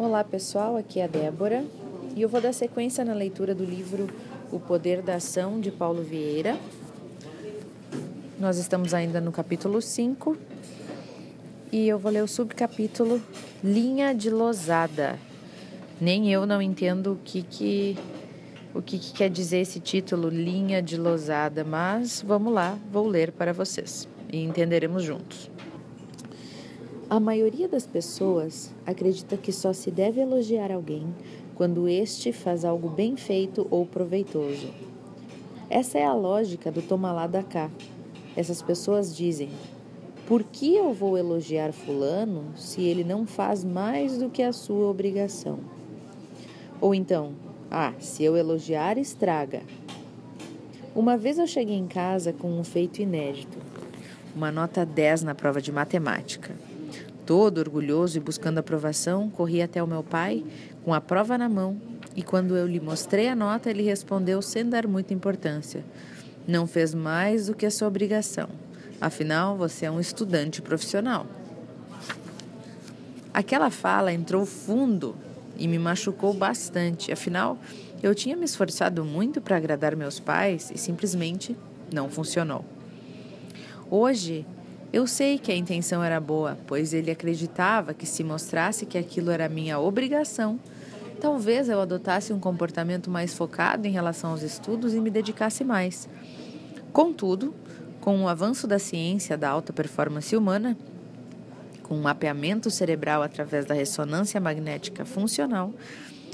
Olá pessoal, aqui é a Débora e eu vou dar sequência na leitura do livro O Poder da Ação de Paulo Vieira. Nós estamos ainda no capítulo 5 e eu vou ler o subcapítulo Linha de Losada. Nem eu não entendo o que, que, o que, que quer dizer esse título, Linha de Losada, mas vamos lá, vou ler para vocês e entenderemos juntos. A maioria das pessoas acredita que só se deve elogiar alguém quando este faz algo bem feito ou proveitoso. Essa é a lógica do toma lá da cá. Essas pessoas dizem: por que eu vou elogiar Fulano se ele não faz mais do que a sua obrigação? Ou então, ah, se eu elogiar, estraga. Uma vez eu cheguei em casa com um feito inédito, uma nota 10 na prova de matemática. Todo orgulhoso e buscando aprovação, corri até o meu pai com a prova na mão e quando eu lhe mostrei a nota, ele respondeu sem dar muita importância: Não fez mais do que a sua obrigação. Afinal, você é um estudante profissional. Aquela fala entrou fundo e me machucou bastante. Afinal, eu tinha me esforçado muito para agradar meus pais e simplesmente não funcionou. Hoje, eu sei que a intenção era boa, pois ele acreditava que se mostrasse que aquilo era minha obrigação, talvez eu adotasse um comportamento mais focado em relação aos estudos e me dedicasse mais. Contudo, com o avanço da ciência da alta performance humana, com o mapeamento cerebral através da ressonância magnética funcional,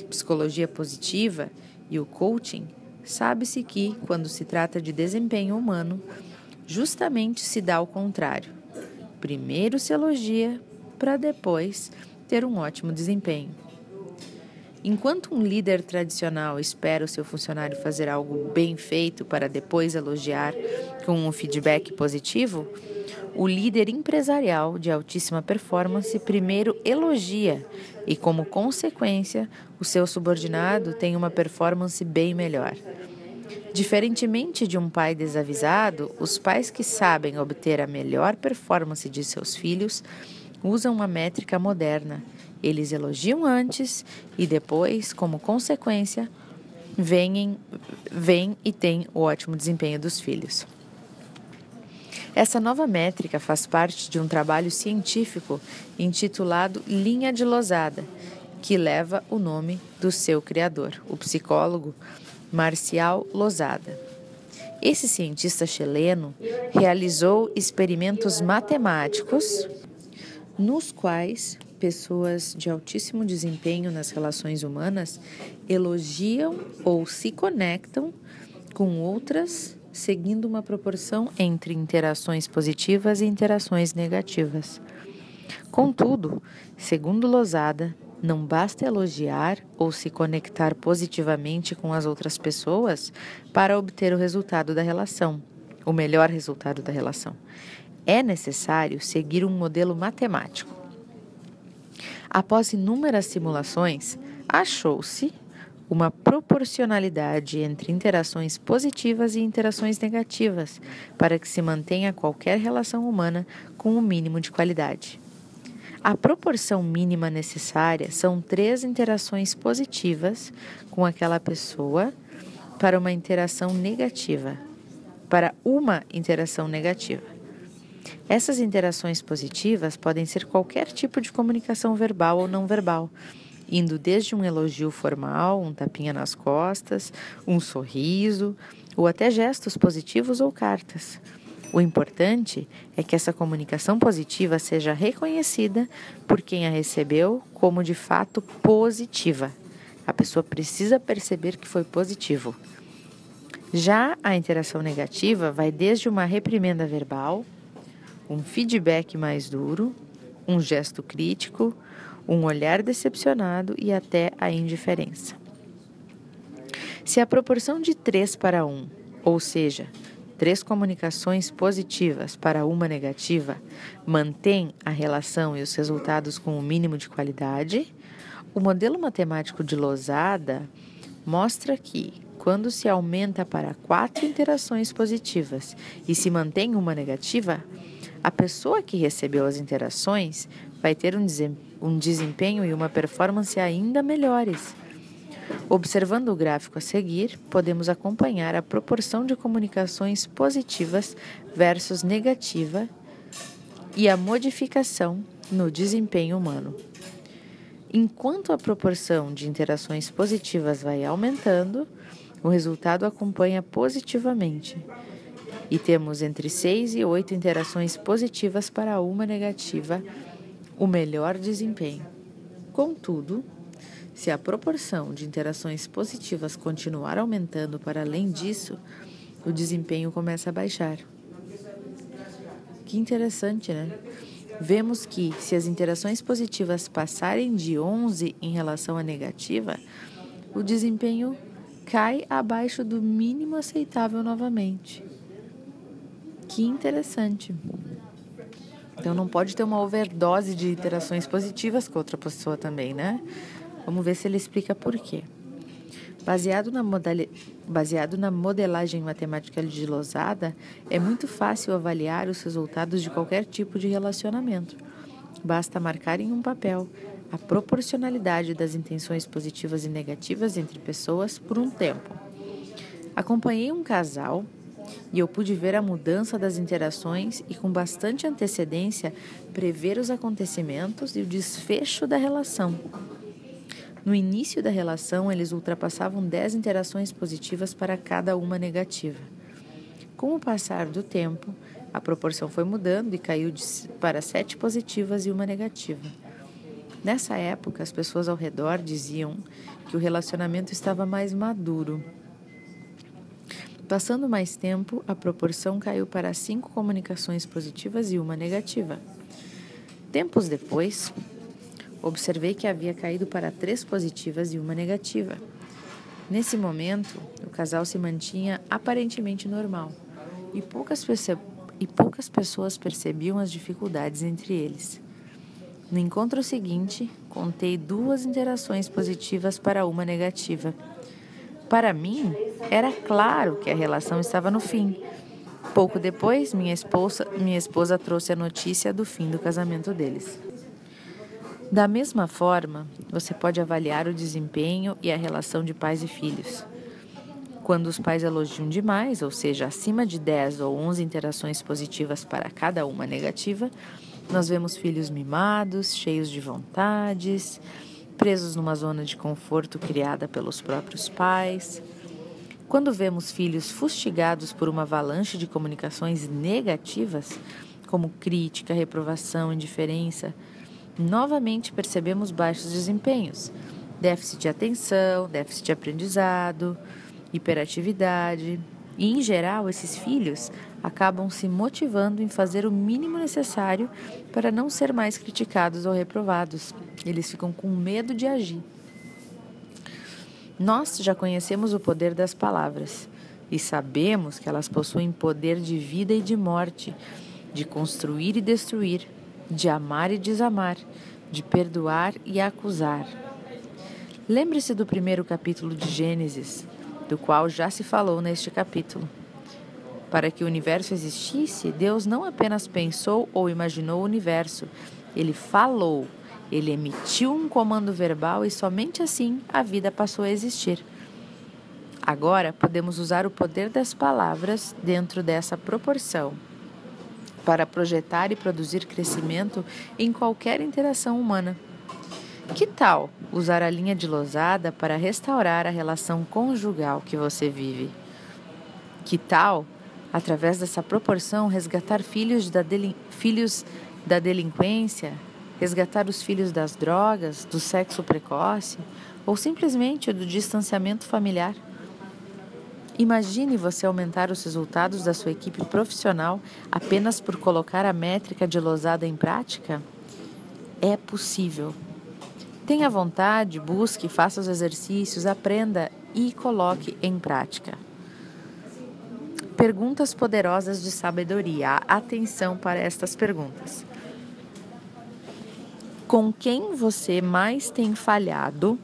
psicologia positiva e o coaching, sabe-se que, quando se trata de desempenho humano, justamente se dá o contrário. Primeiro se elogia para depois ter um ótimo desempenho. Enquanto um líder tradicional espera o seu funcionário fazer algo bem feito para depois elogiar com um feedback positivo, o líder empresarial de altíssima performance primeiro elogia e, como consequência, o seu subordinado tem uma performance bem melhor. Diferentemente de um pai desavisado, os pais que sabem obter a melhor performance de seus filhos usam uma métrica moderna. Eles elogiam antes e depois, como consequência, vêm, vêm e têm o ótimo desempenho dos filhos. Essa nova métrica faz parte de um trabalho científico intitulado Linha de Losada, que leva o nome do seu criador, o psicólogo Marcial Losada. Esse cientista chileno realizou experimentos matemáticos nos quais pessoas de altíssimo desempenho nas relações humanas elogiam ou se conectam com outras seguindo uma proporção entre interações positivas e interações negativas. Contudo, segundo Losada, não basta elogiar ou se conectar positivamente com as outras pessoas para obter o resultado da relação, o melhor resultado da relação. É necessário seguir um modelo matemático. Após inúmeras simulações, achou-se uma proporcionalidade entre interações positivas e interações negativas para que se mantenha qualquer relação humana com o um mínimo de qualidade. A proporção mínima necessária são três interações positivas com aquela pessoa para uma interação negativa, para uma interação negativa. Essas interações positivas podem ser qualquer tipo de comunicação verbal ou não verbal, indo desde um elogio formal, um tapinha nas costas, um sorriso, ou até gestos positivos ou cartas. O importante é que essa comunicação positiva seja reconhecida por quem a recebeu como de fato positiva. A pessoa precisa perceber que foi positivo. Já a interação negativa vai desde uma reprimenda verbal, um feedback mais duro, um gesto crítico, um olhar decepcionado e até a indiferença. Se a proporção de 3 para 1, ou seja, três comunicações positivas para uma negativa mantém a relação e os resultados com o mínimo de qualidade, o modelo matemático de Losada mostra que, quando se aumenta para quatro interações positivas e se mantém uma negativa, a pessoa que recebeu as interações vai ter um um desempenho e uma performance ainda melhores. Observando o gráfico a seguir, podemos acompanhar a proporção de comunicações positivas versus negativa e a modificação no desempenho humano. Enquanto a proporção de interações positivas vai aumentando, o resultado acompanha positivamente. E temos entre 6 e 8 interações positivas para uma negativa, o melhor desempenho. Contudo, se a proporção de interações positivas continuar aumentando para além disso, o desempenho começa a baixar. Que interessante, né? Vemos que, se as interações positivas passarem de 11 em relação à negativa, o desempenho cai abaixo do mínimo aceitável novamente. Que interessante. Então não pode ter uma overdose de interações positivas com outra pessoa também, né? Vamos ver se ele explica por quê. Baseado na, modali... Baseado na modelagem matemática de Losada, é muito fácil avaliar os resultados de qualquer tipo de relacionamento. Basta marcar em um papel a proporcionalidade das intenções positivas e negativas entre pessoas por um tempo. Acompanhei um casal e eu pude ver a mudança das interações e, com bastante antecedência, prever os acontecimentos e o desfecho da relação. No início da relação, eles ultrapassavam 10 interações positivas para cada uma negativa. Com o passar do tempo, a proporção foi mudando e caiu de, para 7 positivas e uma negativa. Nessa época, as pessoas ao redor diziam que o relacionamento estava mais maduro. Passando mais tempo, a proporção caiu para cinco comunicações positivas e uma negativa. Tempos depois, observei que havia caído para três positivas e uma negativa. Nesse momento, o casal se mantinha aparentemente normal e poucas, e poucas pessoas percebiam as dificuldades entre eles. No encontro seguinte, contei duas interações positivas para uma negativa. Para mim, era claro que a relação estava no fim. Pouco depois, minha esposa, minha esposa trouxe a notícia do fim do casamento deles. Da mesma forma, você pode avaliar o desempenho e a relação de pais e filhos. Quando os pais elogiam demais, ou seja, acima de 10 ou 11 interações positivas para cada uma negativa, nós vemos filhos mimados, cheios de vontades, presos numa zona de conforto criada pelos próprios pais. Quando vemos filhos fustigados por uma avalanche de comunicações negativas, como crítica, reprovação, indiferença, novamente percebemos baixos desempenhos, déficit de atenção, déficit de aprendizado, hiperatividade. E, em geral, esses filhos acabam se motivando em fazer o mínimo necessário para não ser mais criticados ou reprovados. Eles ficam com medo de agir. Nós já conhecemos o poder das palavras e sabemos que elas possuem poder de vida e de morte, de construir e destruir, de amar e desamar, de perdoar e acusar. Lembre-se do primeiro capítulo de Gênesis, do qual já se falou neste capítulo. Para que o universo existisse, Deus não apenas pensou ou imaginou o universo, ele falou, ele emitiu um comando verbal e somente assim a vida passou a existir. Agora podemos usar o poder das palavras dentro dessa proporção para projetar e produzir crescimento em qualquer interação humana. Que tal usar a linha de losada para restaurar a relação conjugal que você vive? Que tal, através dessa proporção, resgatar filhos da, filhos da delinquência, resgatar os filhos das drogas, do sexo precoce ou simplesmente do distanciamento familiar? Imagine você aumentar os resultados da sua equipe profissional apenas por colocar a métrica de losada em prática? É possível. Tenha vontade, busque, faça os exercícios, aprenda e coloque em prática. Perguntas poderosas de sabedoria. Atenção para estas perguntas. Com quem você mais tem falhado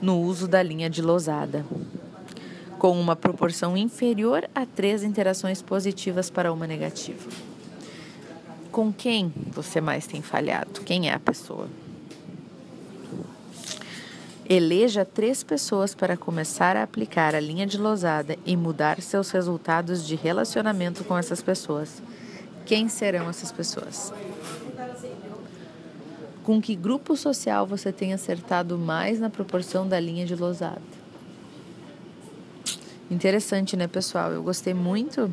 no uso da linha de losada? Com uma proporção inferior a três interações positivas para uma negativa. Com quem você mais tem falhado? Quem é a pessoa? Eleja três pessoas para começar a aplicar a linha de losada e mudar seus resultados de relacionamento com essas pessoas. Quem serão essas pessoas? Com que grupo social você tem acertado mais na proporção da linha de losada? Interessante, né, pessoal? Eu gostei muito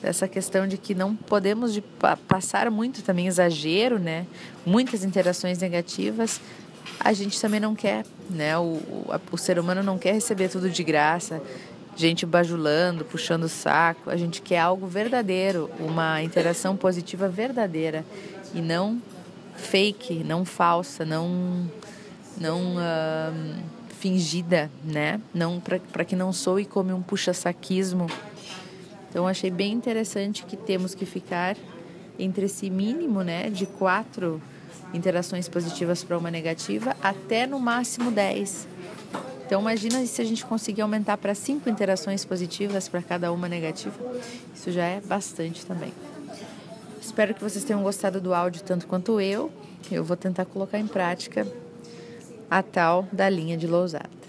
dessa questão de que não podemos de passar muito também exagero, né? Muitas interações negativas a gente também não quer, né? O, o, o ser humano não quer receber tudo de graça, gente bajulando, puxando o saco. A gente quer algo verdadeiro, uma interação positiva verdadeira e não fake, não falsa, não não uh, fingida, né? Não para que não soe como um puxa-saquismo. Então achei bem interessante que temos que ficar entre esse mínimo, né, de quatro interações positivas para uma negativa, até no máximo 10. Então imagina se a gente conseguir aumentar para 5 interações positivas para cada uma negativa. Isso já é bastante também. Espero que vocês tenham gostado do áudio tanto quanto eu. Eu vou tentar colocar em prática a tal da linha de Lousada.